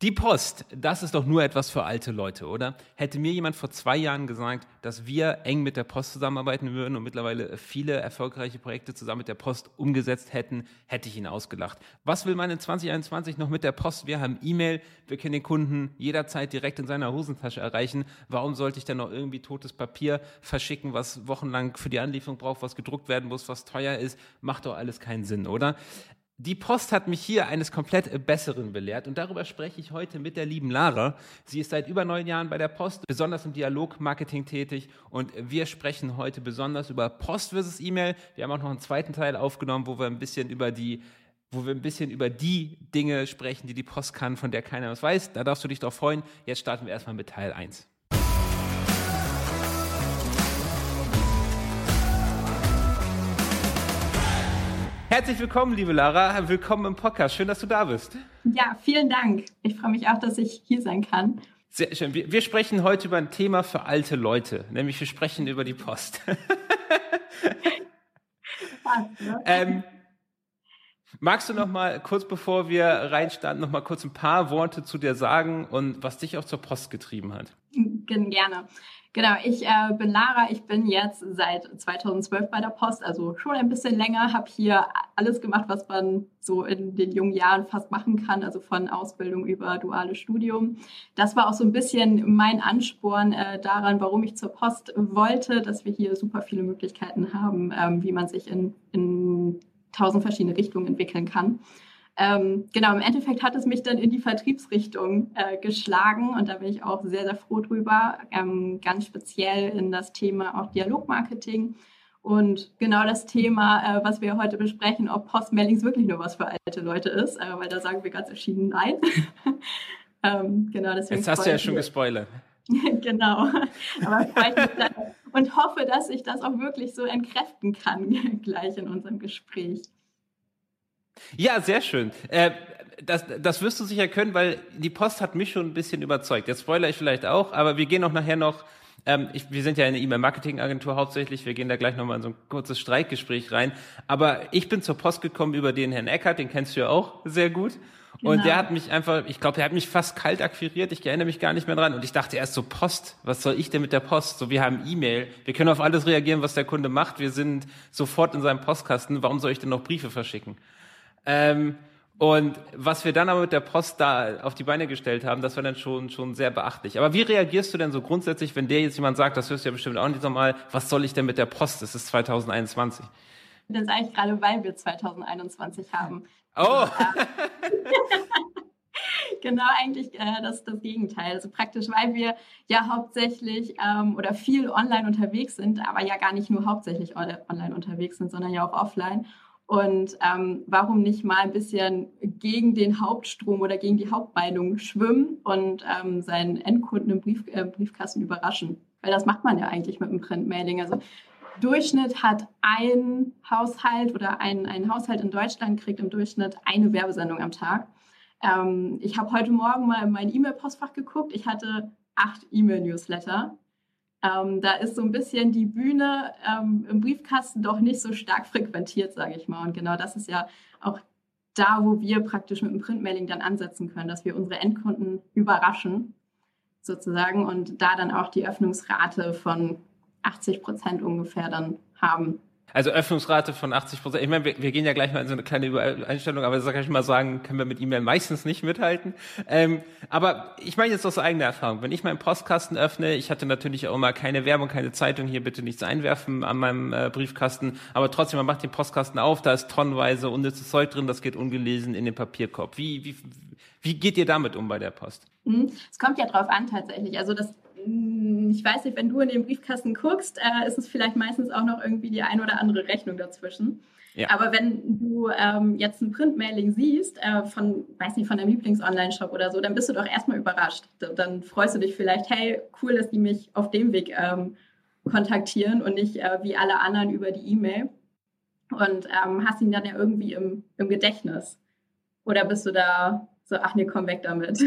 Die Post, das ist doch nur etwas für alte Leute, oder? Hätte mir jemand vor zwei Jahren gesagt, dass wir eng mit der Post zusammenarbeiten würden und mittlerweile viele erfolgreiche Projekte zusammen mit der Post umgesetzt hätten, hätte ich ihn ausgelacht. Was will man in 2021 noch mit der Post? Wir haben E-Mail, wir können den Kunden jederzeit direkt in seiner Hosentasche erreichen. Warum sollte ich dann noch irgendwie totes Papier verschicken, was wochenlang für die Anlieferung braucht, was gedruckt werden muss, was teuer ist? Macht doch alles keinen Sinn, oder? Die Post hat mich hier eines komplett Besseren belehrt und darüber spreche ich heute mit der lieben Lara. Sie ist seit über neun Jahren bei der Post, besonders im Dialogmarketing tätig und wir sprechen heute besonders über Post versus E-Mail. Wir haben auch noch einen zweiten Teil aufgenommen, wo wir ein bisschen über die wo wir ein bisschen über die Dinge sprechen, die die Post kann, von der keiner was weiß. Da darfst du dich drauf freuen. Jetzt starten wir erstmal mit Teil 1. Herzlich willkommen, liebe Lara. Willkommen im Podcast. Schön, dass du da bist. Ja, vielen Dank. Ich freue mich auch, dass ich hier sein kann. Sehr schön. Wir, wir sprechen heute über ein Thema für alte Leute, nämlich wir sprechen über die Post. Ähm, magst du noch mal kurz bevor wir reinstarten, noch mal kurz ein paar Worte zu dir sagen und was dich auch zur Post getrieben hat? Gerne. Genau, ich äh, bin Lara, ich bin jetzt seit 2012 bei der Post, also schon ein bisschen länger, habe hier alles gemacht, was man so in den jungen Jahren fast machen kann, also von Ausbildung über duales Studium. Das war auch so ein bisschen mein Ansporn äh, daran, warum ich zur Post wollte, dass wir hier super viele Möglichkeiten haben, ähm, wie man sich in, in tausend verschiedene Richtungen entwickeln kann. Ähm, genau, im Endeffekt hat es mich dann in die Vertriebsrichtung äh, geschlagen und da bin ich auch sehr, sehr froh drüber, ähm, ganz speziell in das Thema auch Dialogmarketing. Und genau das Thema, äh, was wir heute besprechen, ob Postmailings wirklich nur was für alte Leute ist, äh, weil da sagen wir ganz entschieden nein. ähm, genau, deswegen Jetzt hast du ja schon gespoilert. genau. Aber und hoffe, dass ich das auch wirklich so entkräften kann gleich in unserem Gespräch. Ja, sehr schön. Äh, das, das wirst du sicher können, weil die Post hat mich schon ein bisschen überzeugt. Jetzt spoilere ich vielleicht auch, aber wir gehen auch nachher noch ähm, ich, wir sind ja eine E-Mail-Marketing-Agentur hauptsächlich. Wir gehen da gleich nochmal in so ein kurzes Streikgespräch rein. Aber ich bin zur Post gekommen über den Herrn Eckert, den kennst du ja auch sehr gut. Genau. Und der hat mich einfach, ich glaube, der hat mich fast kalt akquiriert. Ich erinnere mich gar nicht mehr dran. Und ich dachte erst so, Post, was soll ich denn mit der Post? So, wir haben E-Mail. Wir können auf alles reagieren, was der Kunde macht. Wir sind sofort in seinem Postkasten. Warum soll ich denn noch Briefe verschicken? Ähm, und was wir dann aber mit der Post da auf die Beine gestellt haben, das war dann schon, schon sehr beachtlich. Aber wie reagierst du denn so grundsätzlich, wenn dir jetzt jemand sagt, das hörst du ja bestimmt auch nicht nochmal, was soll ich denn mit der Post? Es ist 2021. Das ist eigentlich gerade, weil wir 2021 haben. Oh! genau, eigentlich äh, das, das Gegenteil. Also praktisch, weil wir ja hauptsächlich ähm, oder viel online unterwegs sind, aber ja gar nicht nur hauptsächlich online unterwegs sind, sondern ja auch offline. Und ähm, warum nicht mal ein bisschen gegen den Hauptstrom oder gegen die Hauptmeinung schwimmen und ähm, seinen Endkunden im Brief, äh, Briefkasten überraschen? Weil das macht man ja eigentlich mit dem Printmailing. Also Durchschnitt hat ein Haushalt oder ein, ein Haushalt in Deutschland kriegt im Durchschnitt eine Werbesendung am Tag. Ähm, ich habe heute Morgen mal in mein E-Mail-Postfach geguckt. Ich hatte acht E-Mail-Newsletter ähm, da ist so ein bisschen die Bühne ähm, im Briefkasten doch nicht so stark frequentiert, sage ich mal. Und genau das ist ja auch da, wo wir praktisch mit dem Printmailing dann ansetzen können, dass wir unsere Endkunden überraschen, sozusagen, und da dann auch die Öffnungsrate von 80 Prozent ungefähr dann haben. Also Öffnungsrate von 80 Prozent. Ich meine, wir, wir, gehen ja gleich mal in so eine kleine Übereinstellung, aber das kann ich mal sagen, können wir mit E-Mail meistens nicht mithalten. Ähm, aber ich meine jetzt aus eigener Erfahrung. Wenn ich meinen Postkasten öffne, ich hatte natürlich auch mal keine Werbung, keine Zeitung, hier bitte nichts einwerfen an meinem äh, Briefkasten, aber trotzdem, man macht den Postkasten auf, da ist tonnenweise unnützes Zeug drin, das geht ungelesen in den Papierkorb. Wie, wie, wie geht ihr damit um bei der Post? Mhm. Es kommt ja drauf an tatsächlich. Also das ich weiß nicht, wenn du in den Briefkasten guckst, äh, ist es vielleicht meistens auch noch irgendwie die ein oder andere Rechnung dazwischen. Ja. Aber wenn du ähm, jetzt ein Printmailing siehst äh, von, weiß nicht, von deinem Lieblings-Online-Shop oder so, dann bist du doch erstmal überrascht. Dann freust du dich vielleicht, hey, cool, dass die mich auf dem Weg ähm, kontaktieren und nicht äh, wie alle anderen über die E-Mail. Und ähm, hast ihn dann ja irgendwie im, im Gedächtnis. Oder bist du da so, ach nee, komm weg damit?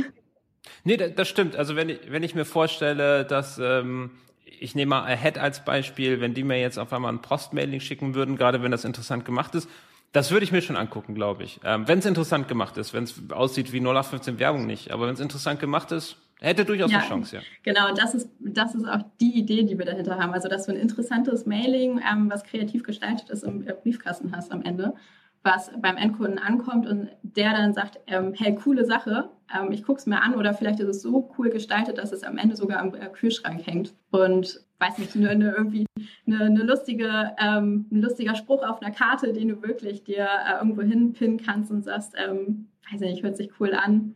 Nee, das stimmt. Also wenn ich, wenn ich mir vorstelle, dass ähm, ich nehme mal Ahead als Beispiel, wenn die mir jetzt auf einmal ein Postmailing schicken würden, gerade wenn das interessant gemacht ist, Das würde ich mir schon angucken, glaube ich. Ähm, wenn es interessant gemacht ist, wenn es aussieht wie 0815 Werbung nicht, aber wenn es interessant gemacht ist, hätte durchaus ja, eine Chance, ja. Genau, das ist, das ist auch die Idee, die wir dahinter haben. Also, dass du ein interessantes Mailing, ähm, was kreativ gestaltet ist, im Briefkasten hast am Ende was beim Endkunden ankommt und der dann sagt, ähm, hey, coole Sache, ähm, ich gucke es mir an oder vielleicht ist es so cool gestaltet, dass es am Ende sogar am äh, Kühlschrank hängt und weiß nicht, nur eine, irgendwie eine, eine lustige, ähm, ein lustiger Spruch auf einer Karte, den du wirklich dir äh, irgendwo hinpinnen kannst und sagst, ähm, weiß nicht, hört sich cool an,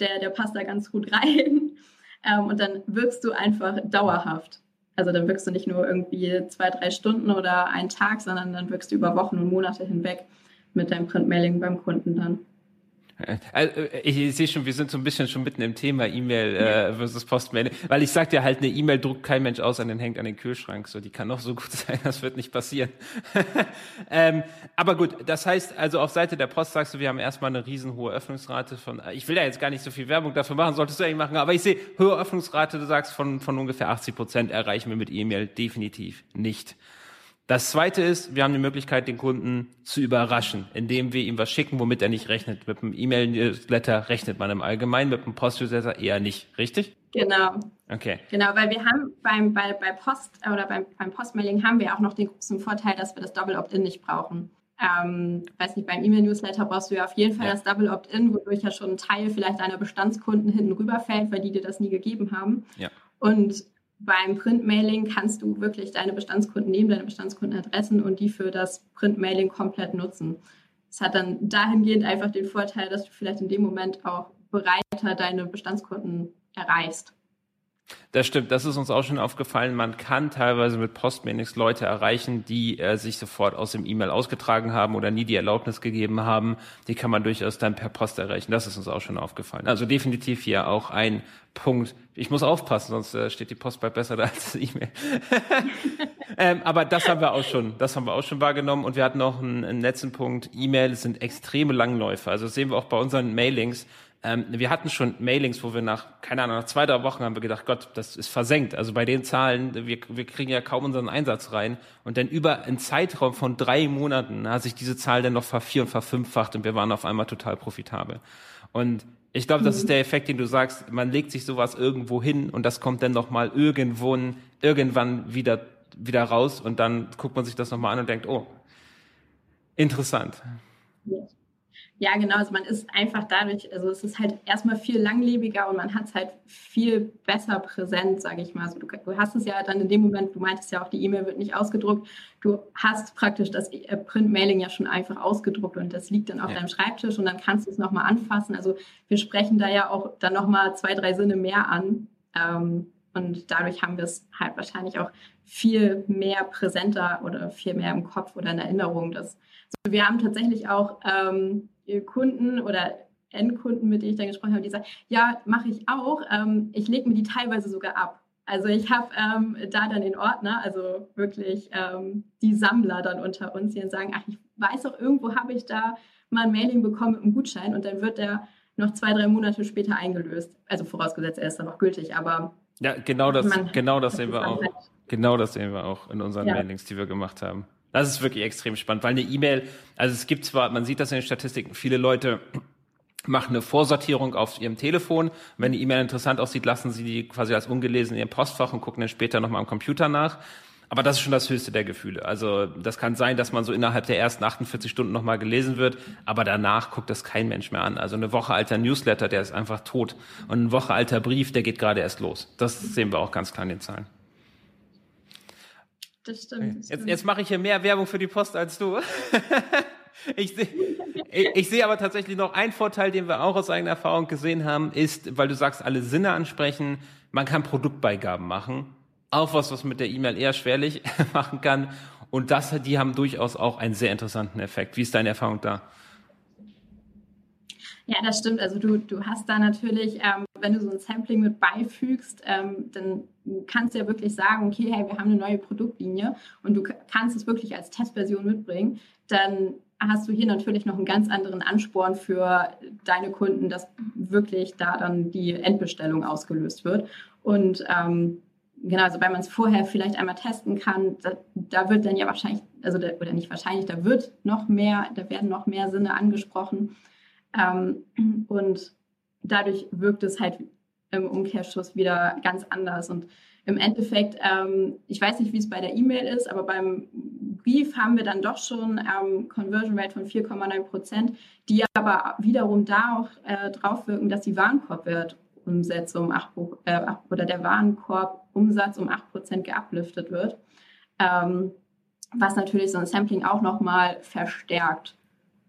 der, der passt da ganz gut rein ähm, und dann wirkst du einfach dauerhaft. Also dann wirkst du nicht nur irgendwie zwei, drei Stunden oder einen Tag, sondern dann wirkst du über Wochen und Monate hinweg mit deinem Printmailing beim Kunden dann. Also, ich sehe schon, wir sind so ein bisschen schon mitten im Thema E-Mail äh, versus Postmail, weil ich sag dir halt, eine E-Mail druckt kein Mensch aus und den hängt an den Kühlschrank. So, die kann noch so gut sein, das wird nicht passieren. ähm, aber gut, das heißt, also auf Seite der Post sagst du, wir haben erstmal eine riesenhohe Öffnungsrate von, ich will ja jetzt gar nicht so viel Werbung dafür machen, solltest du eigentlich machen, aber ich sehe, hohe Öffnungsrate, du sagst, von, von ungefähr 80 Prozent erreichen wir mit E-Mail definitiv nicht. Das zweite ist, wir haben die Möglichkeit, den Kunden zu überraschen, indem wir ihm was schicken, womit er nicht rechnet. Mit einem E-Mail-Newsletter rechnet man im Allgemeinen, mit einem Post-Newsletter eher nicht, richtig? Genau. Okay. Genau, weil wir haben beim, bei, bei Post oder beim, beim Postmailing haben wir auch noch den großen Vorteil, dass wir das Double Opt-in nicht brauchen. Ähm, weiß nicht, beim E-Mail-Newsletter brauchst du ja auf jeden Fall ja. das Double Opt-in, wodurch ja schon ein Teil vielleicht deiner Bestandskunden hinten rüberfällt, weil die dir das nie gegeben haben. Ja. Und beim Printmailing kannst du wirklich deine Bestandskunden nehmen, deine Bestandskundenadressen und die für das Printmailing komplett nutzen. Es hat dann dahingehend einfach den Vorteil, dass du vielleicht in dem Moment auch breiter deine Bestandskunden erreichst. Das stimmt, das ist uns auch schon aufgefallen. Man kann teilweise mit Postmailings Leute erreichen, die äh, sich sofort aus dem E-Mail ausgetragen haben oder nie die Erlaubnis gegeben haben. Die kann man durchaus dann per Post erreichen. Das ist uns auch schon aufgefallen. Also definitiv hier auch ein Punkt. Ich muss aufpassen, sonst äh, steht die Post bald besser da als das E-Mail. ähm, aber das haben wir auch schon, das haben wir auch schon wahrgenommen. Und wir hatten noch einen, einen letzten Punkt. E-Mails sind extreme Langläufe. Also sehen wir auch bei unseren Mailings ähm, wir hatten schon Mailings, wo wir nach, keine Ahnung, nach zwei, drei Wochen haben wir gedacht, Gott, das ist versenkt. Also bei den Zahlen, wir, wir kriegen ja kaum unseren Einsatz rein. Und dann über einen Zeitraum von drei Monaten hat sich diese Zahl dann noch vervier- und verfünffacht und wir waren auf einmal total profitabel. Und ich glaube, das ist der Effekt, den du sagst, man legt sich sowas irgendwo hin und das kommt dann nochmal irgendwo, irgendwann wieder, wieder raus und dann guckt man sich das nochmal an und denkt, oh, interessant. Ja. Ja, genau. Also man ist einfach dadurch, also es ist halt erstmal viel langlebiger und man hat es halt viel besser präsent, sage ich mal. Also du, du, hast es ja dann in dem Moment, du meintest ja auch, die E-Mail wird nicht ausgedruckt. Du hast praktisch das äh, Print-Mailing ja schon einfach ausgedruckt und das liegt dann auf ja. deinem Schreibtisch und dann kannst du es nochmal anfassen. Also wir sprechen da ja auch dann nochmal zwei, drei Sinne mehr an. Ähm, und dadurch haben wir es halt wahrscheinlich auch viel mehr präsenter oder viel mehr im Kopf oder in Erinnerung. Dass, also wir haben tatsächlich auch ähm, Kunden oder Endkunden, mit denen ich dann gesprochen habe, die sagen, ja, mache ich auch. Ähm, ich lege mir die teilweise sogar ab. Also ich habe ähm, da dann den Ordner, also wirklich ähm, die Sammler dann unter uns, die dann sagen, ach, ich weiß auch, irgendwo habe ich da mal ein Mailing bekommen mit einem Gutschein und dann wird der noch zwei, drei Monate später eingelöst. Also vorausgesetzt, er ist dann noch gültig, aber ja, genau das, genau das sehen wir auch. Halt. Genau das sehen wir auch in unseren ja. Mailings, die wir gemacht haben. Das ist wirklich extrem spannend, weil eine E-Mail, also es gibt zwar, man sieht das in den Statistiken, viele Leute machen eine Vorsortierung auf ihrem Telefon. Wenn die E-Mail interessant aussieht, lassen sie die quasi als ungelesen in ihrem Postfach und gucken dann später nochmal am Computer nach. Aber das ist schon das höchste der Gefühle. Also das kann sein, dass man so innerhalb der ersten 48 Stunden nochmal gelesen wird, aber danach guckt das kein Mensch mehr an. Also eine Woche alter Newsletter, der ist einfach tot. Und ein Woche alter Brief, der geht gerade erst los. Das sehen wir auch ganz klar in den Zahlen das stimmt. Das jetzt, stimmt. jetzt mache ich hier mehr Werbung für die Post als du. ich sehe ich seh aber tatsächlich noch einen Vorteil, den wir auch aus eigener Erfahrung gesehen haben, ist, weil du sagst, alle Sinne ansprechen, man kann Produktbeigaben machen. Auch was, was mit der E-Mail eher schwerlich machen kann. Und das, die haben durchaus auch einen sehr interessanten Effekt. Wie ist deine Erfahrung da? Ja, das stimmt. Also du, du hast da natürlich, ähm, wenn du so ein Sampling mit beifügst, ähm, dann kannst du ja wirklich sagen, okay, hey, wir haben eine neue Produktlinie und du kannst es wirklich als Testversion mitbringen, dann hast du hier natürlich noch einen ganz anderen Ansporn für deine Kunden, dass wirklich da dann die Endbestellung ausgelöst wird. Und ähm, genau, also weil man es vorher vielleicht einmal testen kann, da, da, wird dann ja wahrscheinlich, also da, oder nicht wahrscheinlich, da wird noch mehr, da werden noch mehr Sinne angesprochen. Ähm, und dadurch wirkt es halt im Umkehrschluss wieder ganz anders. Und im Endeffekt, ähm, ich weiß nicht, wie es bei der E-Mail ist, aber beim Brief haben wir dann doch schon ähm, Conversion Rate von 4,9 Prozent, die aber wiederum da auch äh, drauf wirken, dass die Warenkorbwertumsätze um 8, äh, oder der Warenkorbumsatz um 8 Prozent geupliftet wird, ähm, was natürlich so ein Sampling auch nochmal verstärkt.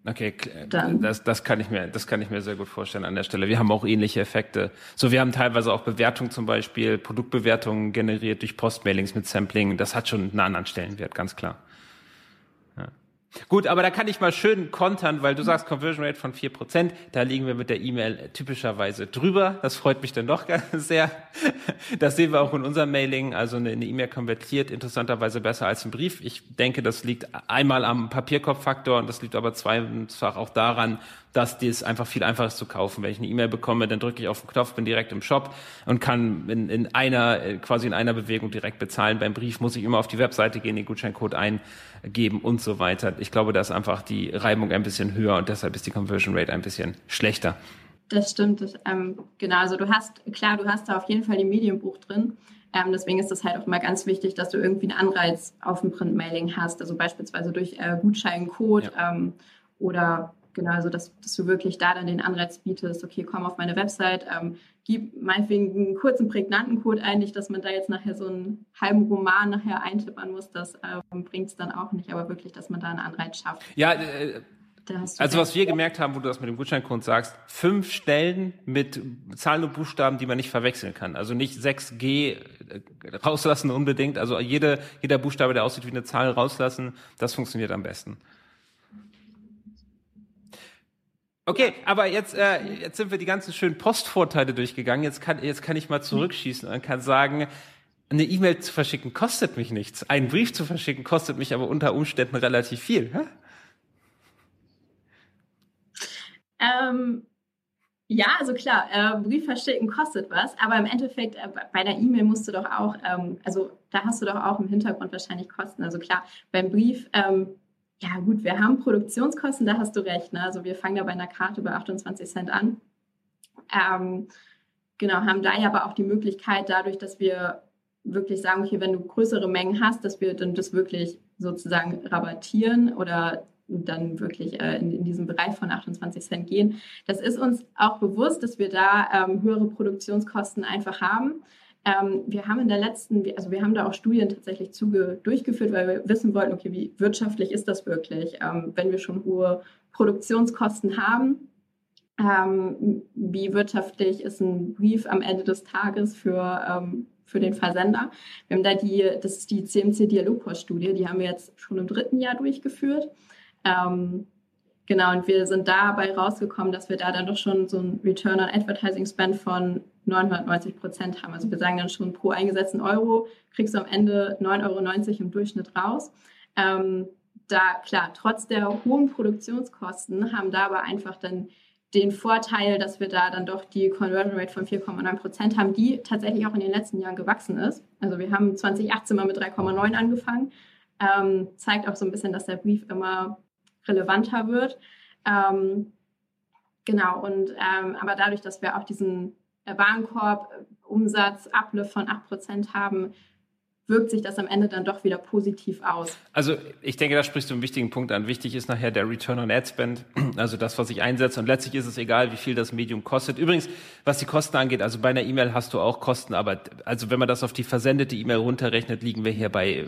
Okay, Dann. das, das, kann ich mir, das kann ich mir sehr gut vorstellen an der Stelle. Wir haben auch ähnliche Effekte. So, wir haben teilweise auch Bewertungen zum Beispiel, Produktbewertungen generiert durch Postmailings mit Sampling. Das hat schon einen anderen Stellenwert, ganz klar. Gut, aber da kann ich mal schön kontern, weil du sagst Conversion Rate von vier Prozent. Da liegen wir mit der E-Mail typischerweise drüber. Das freut mich dann doch sehr. Das sehen wir auch in unserem Mailing. Also eine E-Mail konvertiert interessanterweise besser als ein Brief. Ich denke, das liegt einmal am Papierkopffaktor und das liegt aber zweifach auch daran, dass dies einfach viel einfacher ist zu kaufen. Wenn ich eine E-Mail bekomme, dann drücke ich auf den Knopf, bin direkt im Shop und kann in, in einer, äh, quasi in einer Bewegung direkt bezahlen. Beim Brief muss ich immer auf die Webseite gehen, den Gutscheincode eingeben und so weiter. Ich glaube, da ist einfach die Reibung ein bisschen höher und deshalb ist die Conversion Rate ein bisschen schlechter. Das stimmt, das, ähm, genau. Also du hast, klar, du hast da auf jeden Fall die Medienbuch drin. Ähm, deswegen ist es halt auch immer ganz wichtig, dass du irgendwie einen Anreiz auf dem Printmailing hast. Also beispielsweise durch äh, Gutscheincode ja. ähm, oder Genau, also dass, dass du wirklich da dann den Anreiz bietest, okay, komm auf meine Website, ähm, gib meinetwegen einen kurzen, prägnanten Code ein, nicht, dass man da jetzt nachher so einen halben Roman nachher eintippern muss, das ähm, bringt es dann auch nicht, aber wirklich, dass man da einen Anreiz schafft. Ja, äh, also was wir gemerkt haben, wo du das mit dem Gutscheincode sagst, fünf Stellen mit Zahlen und Buchstaben, die man nicht verwechseln kann. Also nicht 6G äh, rauslassen unbedingt. Also jede, jeder Buchstabe, der aussieht wie eine Zahl, rauslassen. Das funktioniert am besten. Okay, aber jetzt, äh, jetzt sind wir die ganzen schönen Postvorteile durchgegangen. Jetzt kann, jetzt kann ich mal zurückschießen und kann sagen, eine E-Mail zu verschicken kostet mich nichts. Einen Brief zu verschicken kostet mich aber unter Umständen relativ viel. Hä? Ähm, ja, also klar, äh, Brief verschicken kostet was, aber im Endeffekt äh, bei der E-Mail musst du doch auch, ähm, also da hast du doch auch im Hintergrund wahrscheinlich Kosten. Also klar, beim Brief ähm, ja gut, wir haben Produktionskosten, da hast du recht. Ne? Also wir fangen ja bei einer Karte bei 28 Cent an. Ähm, genau, haben da ja aber auch die Möglichkeit, dadurch, dass wir wirklich sagen, okay, wenn du größere Mengen hast, dass wir dann das wirklich sozusagen rabattieren oder dann wirklich äh, in, in diesem Bereich von 28 Cent gehen. Das ist uns auch bewusst, dass wir da ähm, höhere Produktionskosten einfach haben. Ähm, wir haben in der letzten, also wir haben da auch Studien tatsächlich zuge durchgeführt, weil wir wissen wollten, okay, wie wirtschaftlich ist das wirklich, ähm, wenn wir schon hohe Produktionskosten haben. Ähm, wie wirtschaftlich ist ein Brief am Ende des Tages für, ähm, für den Versender? Wir haben da die, das ist die CMC Dialogpost-Studie, die haben wir jetzt schon im dritten Jahr durchgeführt. Ähm, Genau, und wir sind dabei rausgekommen, dass wir da dann doch schon so ein Return on Advertising Spend von 990 Prozent haben. Also wir sagen dann schon pro eingesetzten Euro kriegst du am Ende 9,90 Euro im Durchschnitt raus. Ähm, da, klar, trotz der hohen Produktionskosten haben da aber einfach dann den Vorteil, dass wir da dann doch die Conversion Rate von 4,9 Prozent haben, die tatsächlich auch in den letzten Jahren gewachsen ist. Also wir haben 2018 mal mit 3,9 angefangen. Ähm, zeigt auch so ein bisschen, dass der Brief immer relevanter wird. Ähm, genau, und ähm, aber dadurch, dass wir auch diesen Warenkorb-Umsatz Uplift von 8% haben, wirkt sich das am Ende dann doch wieder positiv aus. Also ich denke, da sprichst du einen wichtigen Punkt an. Wichtig ist nachher der Return on Ad Spend, also das, was ich einsetze. Und letztlich ist es egal, wie viel das Medium kostet. Übrigens, was die Kosten angeht, also bei einer E-Mail hast du auch Kosten, aber also wenn man das auf die versendete E-Mail runterrechnet, liegen wir hier bei äh,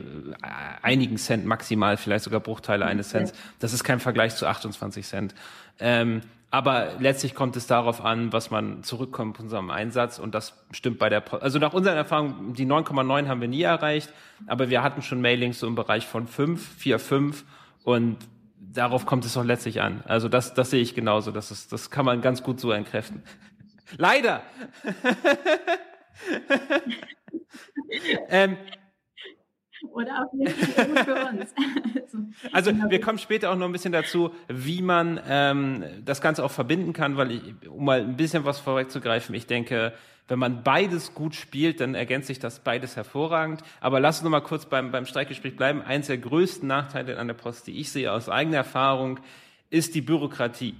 einigen Cent maximal, vielleicht sogar Bruchteile eines Cents. Das ist kein Vergleich zu 28 Cent. Ähm, aber letztlich kommt es darauf an, was man zurückkommt von unserem Einsatz. Und das stimmt bei der, Post. also nach unseren Erfahrungen, die 9,9 haben wir nie erreicht. Aber wir hatten schon Mailings so im Bereich von 5, 4, 5. Und darauf kommt es auch letztlich an. Also das, das sehe ich genauso. Das ist, das kann man ganz gut so entkräften. Leider! ähm, oder auf jeden Fall gut für uns. also, also wir kommen später auch noch ein bisschen dazu, wie man ähm, das Ganze auch verbinden kann, weil ich, um mal ein bisschen was vorwegzugreifen, ich denke, wenn man beides gut spielt, dann ergänzt sich das beides hervorragend. Aber lass uns noch mal kurz beim, beim Streikgespräch bleiben. Eins der größten Nachteile an der Post, die ich sehe aus eigener Erfahrung, ist die Bürokratie.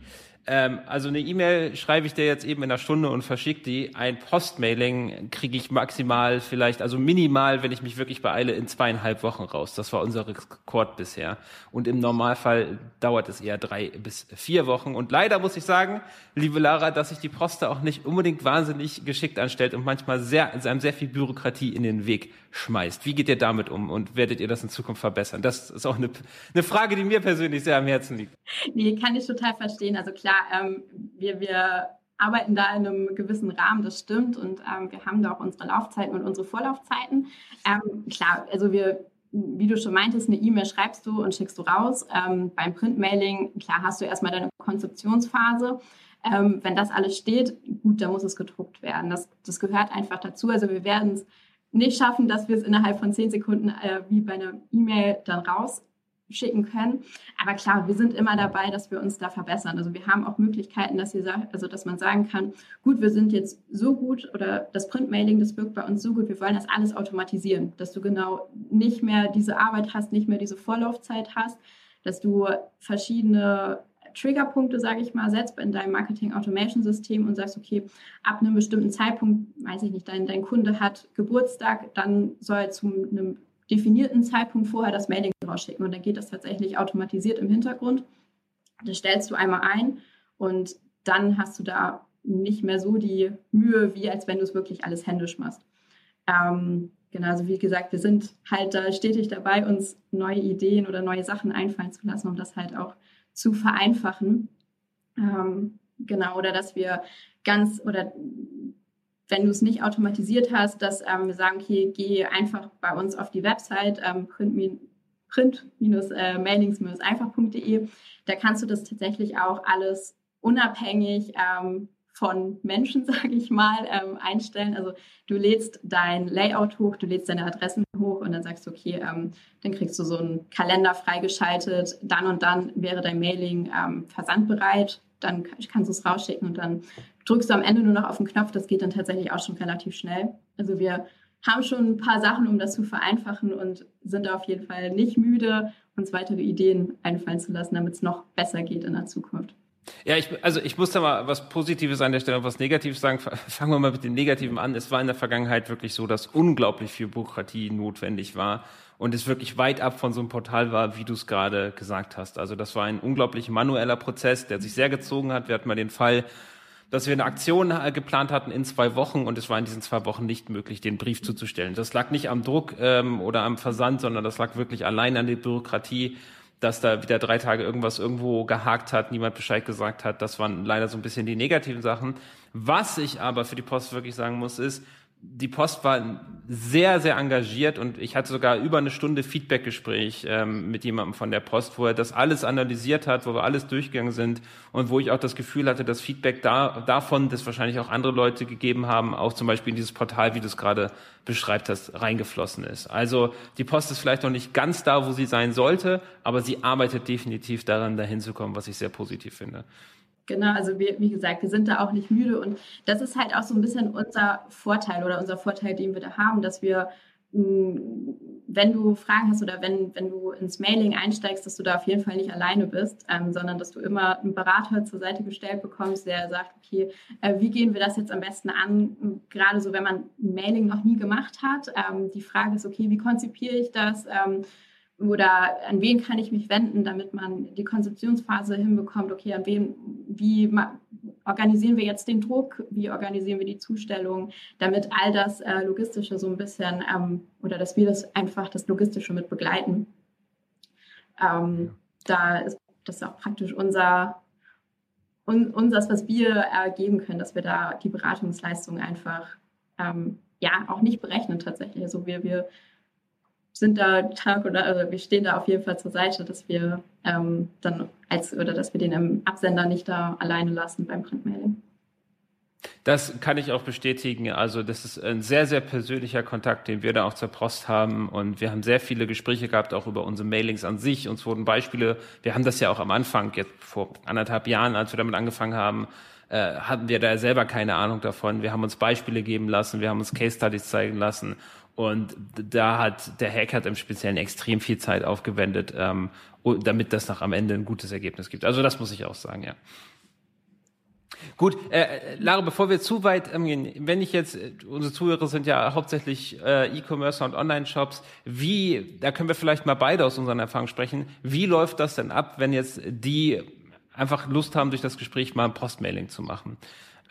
Ähm, also eine E-Mail schreibe ich dir jetzt eben in einer Stunde und verschicke die. Ein Postmailing kriege ich maximal vielleicht, also minimal, wenn ich mich wirklich beeile, in zweieinhalb Wochen raus. Das war unser Rekord bisher. Und im Normalfall dauert es eher drei bis vier Wochen. Und leider muss ich sagen, liebe Lara, dass sich die Post auch nicht unbedingt wahnsinnig geschickt anstellt und manchmal sehr, einem sehr viel Bürokratie in den Weg schmeißt. Wie geht ihr damit um und werdet ihr das in Zukunft verbessern? Das ist auch eine, eine Frage, die mir persönlich sehr am Herzen liegt. Nee, kann ich total verstehen. Also klar, ähm, wir, wir arbeiten da in einem gewissen Rahmen, das stimmt. Und ähm, wir haben da auch unsere Laufzeiten und unsere Vorlaufzeiten. Ähm, klar, also wir, wie du schon meintest, eine E-Mail schreibst du und schickst du raus. Ähm, beim Printmailing, klar, hast du erstmal deine Konzeptionsphase. Ähm, wenn das alles steht, gut, dann muss es gedruckt werden. Das, das gehört einfach dazu. Also wir werden es nicht schaffen, dass wir es innerhalb von zehn Sekunden äh, wie bei einer E-Mail dann rausschicken können. Aber klar, wir sind immer dabei, dass wir uns da verbessern. Also wir haben auch Möglichkeiten, dass ihr sagt, also dass man sagen kann, gut, wir sind jetzt so gut oder das Printmailing, das wirkt bei uns so gut, wir wollen das alles automatisieren, dass du genau nicht mehr diese Arbeit hast, nicht mehr diese Vorlaufzeit hast, dass du verschiedene Triggerpunkte, sage ich mal, setzt in deinem Marketing-Automation-System und sagst, okay, ab einem bestimmten Zeitpunkt, weiß ich nicht, dein, dein Kunde hat Geburtstag, dann soll er zu einem definierten Zeitpunkt vorher das Mailing rausschicken und dann geht das tatsächlich automatisiert im Hintergrund. Das stellst du einmal ein und dann hast du da nicht mehr so die Mühe, wie als wenn du es wirklich alles händisch machst. Ähm, genau, also wie gesagt, wir sind halt da stetig dabei, uns neue Ideen oder neue Sachen einfallen zu lassen, um das halt auch zu vereinfachen. Ähm, genau, oder dass wir ganz, oder wenn du es nicht automatisiert hast, dass ähm, wir sagen, okay, geh einfach bei uns auf die Website ähm, print-mailings-einfach.de. Äh, da kannst du das tatsächlich auch alles unabhängig ähm, von Menschen, sage ich mal, ähm, einstellen. Also du lädst dein Layout hoch, du lädst deine Adressen hoch und dann sagst du, okay, ähm, dann kriegst du so einen Kalender freigeschaltet. Dann und dann wäre dein Mailing ähm, versandbereit. Dann kannst du es rausschicken und dann drückst du am Ende nur noch auf den Knopf. Das geht dann tatsächlich auch schon relativ schnell. Also wir haben schon ein paar Sachen, um das zu vereinfachen und sind auf jeden Fall nicht müde, uns weitere Ideen einfallen zu lassen, damit es noch besser geht in der Zukunft. Ja, ich, also ich muss da mal was Positives an der Stelle und was Negatives sagen. Fangen wir mal mit dem Negativen an. Es war in der Vergangenheit wirklich so, dass unglaublich viel Bürokratie notwendig war und es wirklich weit ab von so einem Portal war, wie du es gerade gesagt hast. Also das war ein unglaublich manueller Prozess, der sich sehr gezogen hat. Wir hatten mal den Fall, dass wir eine Aktion äh, geplant hatten in zwei Wochen und es war in diesen zwei Wochen nicht möglich, den Brief zuzustellen. Das lag nicht am Druck ähm, oder am Versand, sondern das lag wirklich allein an der Bürokratie dass da wieder drei Tage irgendwas irgendwo gehakt hat, niemand Bescheid gesagt hat. Das waren leider so ein bisschen die negativen Sachen. Was ich aber für die Post wirklich sagen muss, ist, die Post war sehr, sehr engagiert und ich hatte sogar über eine Stunde Feedbackgespräch ähm, mit jemandem von der Post, wo er das alles analysiert hat, wo wir alles durchgegangen sind und wo ich auch das Gefühl hatte, dass Feedback da, davon, das wahrscheinlich auch andere Leute gegeben haben, auch zum Beispiel in dieses Portal, wie du es gerade beschreibt hast, reingeflossen ist. Also die Post ist vielleicht noch nicht ganz da, wo sie sein sollte, aber sie arbeitet definitiv daran, dahin zu kommen, was ich sehr positiv finde. Genau, also wir, wie gesagt, wir sind da auch nicht müde und das ist halt auch so ein bisschen unser Vorteil oder unser Vorteil, den wir da haben, dass wir, mm, wenn du Fragen hast oder wenn, wenn du ins Mailing einsteigst, dass du da auf jeden Fall nicht alleine bist, ähm, sondern dass du immer einen Berater zur Seite gestellt bekommst, der sagt, okay, äh, wie gehen wir das jetzt am besten an? Gerade so, wenn man Mailing noch nie gemacht hat. Ähm, die Frage ist, okay, wie konzipiere ich das? Ähm, oder an wen kann ich mich wenden, damit man die Konzeptionsphase hinbekommt, okay, an wen, wie organisieren wir jetzt den Druck, wie organisieren wir die Zustellung, damit all das äh, Logistische so ein bisschen, ähm, oder dass wir das einfach das Logistische mit begleiten. Ähm, da ist das auch praktisch unser, un, unseres, was wir äh, geben können, dass wir da die Beratungsleistung einfach ähm, ja auch nicht berechnen tatsächlich. Also wir, wir sind da Tag oder also wir stehen da auf jeden Fall zur Seite, dass wir ähm, dann als oder dass wir den Absender nicht da alleine lassen beim Printmailing. Das kann ich auch bestätigen. Also das ist ein sehr, sehr persönlicher Kontakt, den wir da auch zur Post haben. Und wir haben sehr viele Gespräche gehabt, auch über unsere Mailings an sich. Uns wurden Beispiele, wir haben das ja auch am Anfang, jetzt vor anderthalb Jahren, als wir damit angefangen haben, äh, hatten wir da selber keine Ahnung davon. Wir haben uns Beispiele geben lassen, wir haben uns Case Studies zeigen lassen. Und da hat der Hacker im Speziellen extrem viel Zeit aufgewendet, ähm, damit das nach am Ende ein gutes Ergebnis gibt. Also das muss ich auch sagen, ja. Gut, äh, Lara, bevor wir zu weit ähm, gehen, wenn ich jetzt, äh, unsere Zuhörer sind ja hauptsächlich äh, E-Commerce und Online-Shops, wie, da können wir vielleicht mal beide aus unseren Erfahrungen sprechen, wie läuft das denn ab, wenn jetzt die einfach Lust haben, durch das Gespräch mal ein Postmailing zu machen?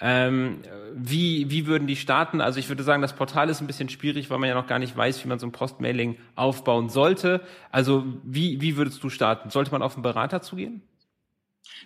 Ähm, wie, wie würden die starten? Also ich würde sagen, das Portal ist ein bisschen schwierig, weil man ja noch gar nicht weiß, wie man so ein Postmailing aufbauen sollte. Also wie, wie würdest du starten? Sollte man auf einen Berater zugehen?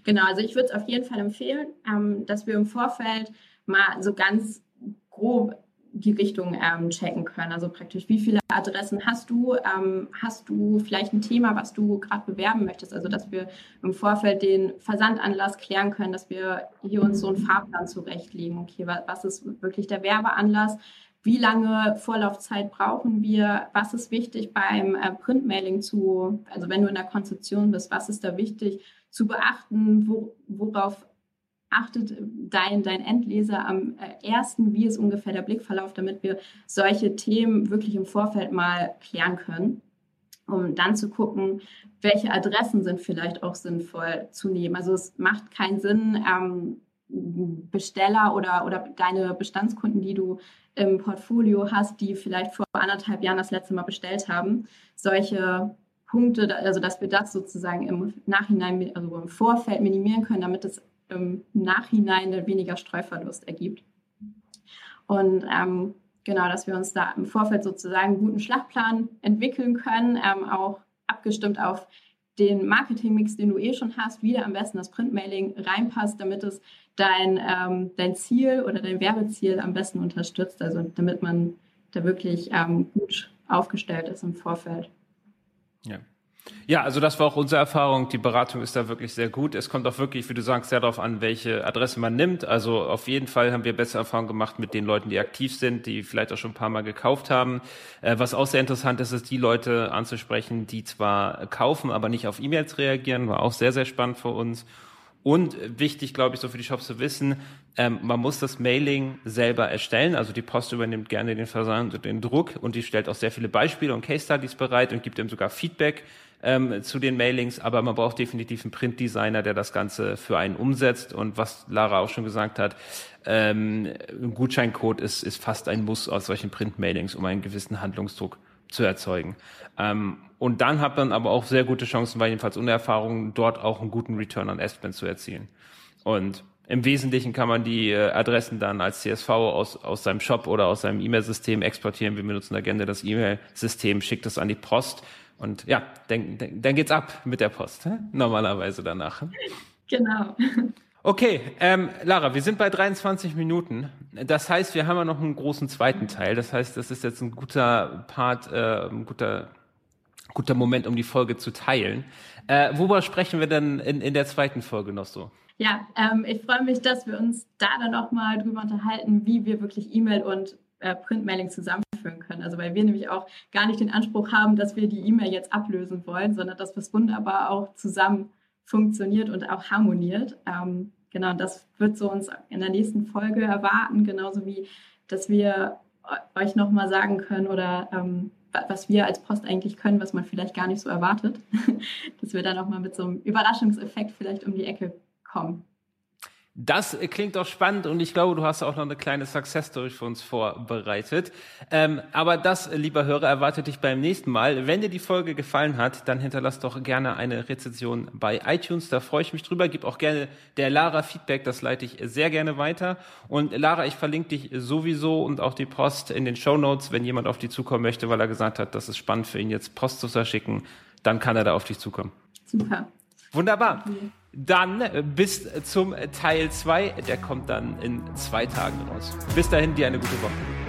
Genau, also ich würde es auf jeden Fall empfehlen, ähm, dass wir im Vorfeld mal so ganz grob die Richtung ähm, checken können. Also praktisch, wie viele Adressen hast du? Ähm, hast du vielleicht ein Thema, was du gerade bewerben möchtest? Also, dass wir im Vorfeld den Versandanlass klären können, dass wir hier uns so einen Fahrplan zurechtlegen. Okay, was ist wirklich der Werbeanlass? Wie lange Vorlaufzeit brauchen wir? Was ist wichtig beim äh, Printmailing zu, also wenn du in der Konzeption bist, was ist da wichtig zu beachten? Wo, worauf achtet dein, dein Endleser am äh, ersten, wie ist ungefähr der Blickverlauf, damit wir solche Themen wirklich im Vorfeld mal klären können, um dann zu gucken, welche Adressen sind vielleicht auch sinnvoll zu nehmen. Also es macht keinen Sinn, ähm, Besteller oder, oder deine Bestandskunden, die du im Portfolio hast, die vielleicht vor anderthalb Jahren das letzte Mal bestellt haben, solche Punkte, also dass wir das sozusagen im Nachhinein, also im Vorfeld minimieren können, damit es im Nachhinein weniger Streuverlust ergibt. Und ähm, genau, dass wir uns da im Vorfeld sozusagen einen guten Schlachtplan entwickeln können, ähm, auch abgestimmt auf den Marketingmix, den du eh schon hast, wie am besten das Printmailing reinpasst, damit es dein, ähm, dein Ziel oder dein Werbeziel am besten unterstützt, also damit man da wirklich ähm, gut aufgestellt ist im Vorfeld. Ja. Ja, also das war auch unsere Erfahrung. Die Beratung ist da wirklich sehr gut. Es kommt auch wirklich, wie du sagst, sehr darauf an, welche Adresse man nimmt. Also auf jeden Fall haben wir bessere Erfahrungen gemacht mit den Leuten, die aktiv sind, die vielleicht auch schon ein paar Mal gekauft haben. Äh, was auch sehr interessant ist, ist die Leute anzusprechen, die zwar kaufen, aber nicht auf E-Mails reagieren. War auch sehr, sehr spannend für uns. Und wichtig, glaube ich, so für die Shops zu wissen, ähm, man muss das Mailing selber erstellen. Also die Post übernimmt gerne den Versand und den Druck und die stellt auch sehr viele Beispiele und Case Studies bereit und gibt ihm sogar Feedback ähm, zu den Mailings. Aber man braucht definitiv einen Printdesigner, der das Ganze für einen umsetzt. Und was Lara auch schon gesagt hat, ähm, ein Gutscheincode ist, ist fast ein Muss aus solchen Printmailings, um einen gewissen Handlungsdruck zu erzeugen. Ähm, und dann hat man aber auch sehr gute Chancen, weil jedenfalls ohne Erfahrung dort auch einen guten Return on Adspend zu erzielen. Und im Wesentlichen kann man die äh, Adressen dann als CSV aus, aus seinem Shop oder aus seinem E-Mail-System exportieren. Wir benutzen da gerne das E-Mail-System, schickt es an die Post und ja, dann, dann, geht's ab mit der Post, normalerweise danach. Genau. Okay, ähm, Lara, wir sind bei 23 Minuten. Das heißt, wir haben ja noch einen großen zweiten Teil. Das heißt, das ist jetzt ein guter Part, äh, ein guter guter Moment, um die Folge zu teilen. Äh, worüber sprechen wir denn in, in der zweiten Folge noch so? Ja, ähm, ich freue mich, dass wir uns da dann auch mal drüber unterhalten, wie wir wirklich E-Mail und äh, Printmailing zusammenführen können. Also weil wir nämlich auch gar nicht den Anspruch haben, dass wir die E-Mail jetzt ablösen wollen, sondern dass das wunderbar auch zusammen funktioniert und auch harmoniert. Ähm, genau, das wird so uns in der nächsten Folge erwarten, genauso wie, dass wir euch nochmal sagen können oder ähm, was wir als Post eigentlich können, was man vielleicht gar nicht so erwartet, dass wir da nochmal mit so einem Überraschungseffekt vielleicht um die Ecke kommen. Das klingt doch spannend und ich glaube, du hast auch noch eine kleine Success Story für uns vorbereitet. Ähm, aber das, lieber Hörer, erwartet dich beim nächsten Mal. Wenn dir die Folge gefallen hat, dann hinterlass doch gerne eine Rezension bei iTunes. Da freue ich mich drüber. Gib auch gerne der Lara Feedback. Das leite ich sehr gerne weiter. Und Lara, ich verlinke dich sowieso und auch die Post in den Show Notes, wenn jemand auf dich zukommen möchte, weil er gesagt hat, das ist spannend für ihn jetzt Post zu verschicken, dann kann er da auf dich zukommen. Super. Wunderbar. Dann bis zum Teil 2, der kommt dann in zwei Tagen raus. Bis dahin, dir eine gute Woche.